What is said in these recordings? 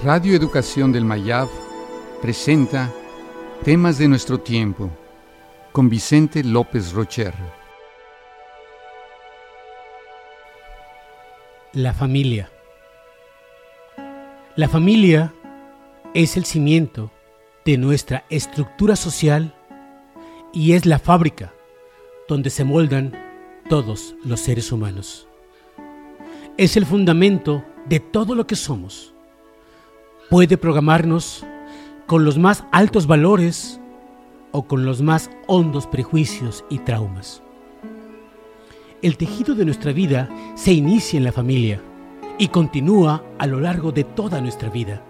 Radio Educación del Mayab presenta Temas de nuestro tiempo con Vicente López Rocher. La familia. La familia es el cimiento de nuestra estructura social y es la fábrica donde se moldan todos los seres humanos. Es el fundamento de todo lo que somos. Puede programarnos con los más altos valores o con los más hondos prejuicios y traumas. El tejido de nuestra vida se inicia en la familia y continúa a lo largo de toda nuestra vida.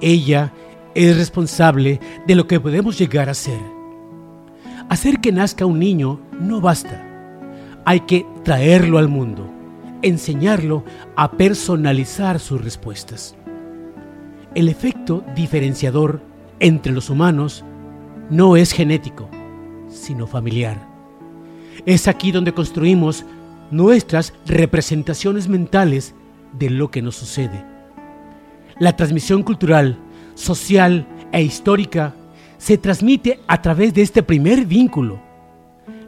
Ella es responsable de lo que podemos llegar a ser. Hacer que nazca un niño no basta. Hay que traerlo al mundo, enseñarlo a personalizar sus respuestas. El efecto diferenciador entre los humanos no es genético, sino familiar. Es aquí donde construimos nuestras representaciones mentales de lo que nos sucede. La transmisión cultural, social e histórica se transmite a través de este primer vínculo.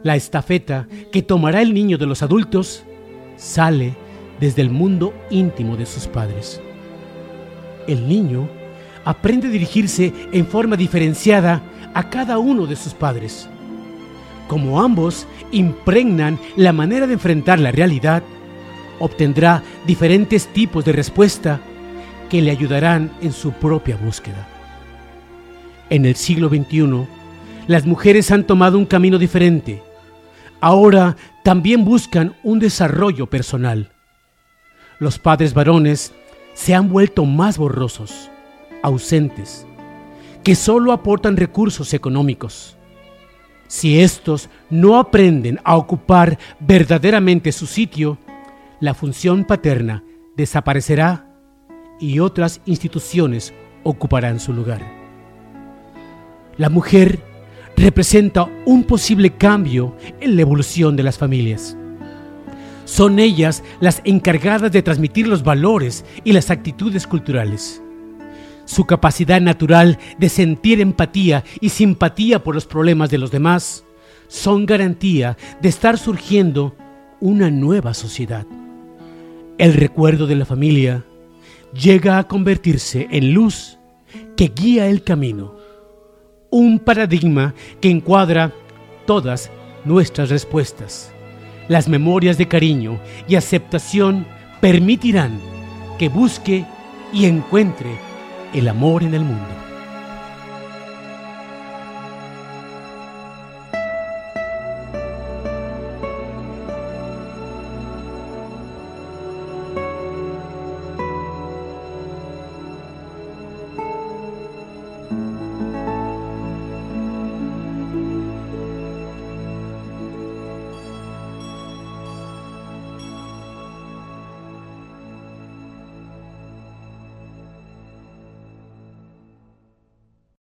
La estafeta que tomará el niño de los adultos sale desde el mundo íntimo de sus padres. El niño aprende a dirigirse en forma diferenciada a cada uno de sus padres. Como ambos impregnan la manera de enfrentar la realidad, obtendrá diferentes tipos de respuesta que le ayudarán en su propia búsqueda. En el siglo XXI, las mujeres han tomado un camino diferente. Ahora también buscan un desarrollo personal. Los padres varones se han vuelto más borrosos, ausentes, que solo aportan recursos económicos. Si estos no aprenden a ocupar verdaderamente su sitio, la función paterna desaparecerá y otras instituciones ocuparán su lugar. La mujer representa un posible cambio en la evolución de las familias. Son ellas las encargadas de transmitir los valores y las actitudes culturales. Su capacidad natural de sentir empatía y simpatía por los problemas de los demás son garantía de estar surgiendo una nueva sociedad. El recuerdo de la familia llega a convertirse en luz que guía el camino, un paradigma que encuadra todas nuestras respuestas. Las memorias de cariño y aceptación permitirán que busque y encuentre el amor en el mundo.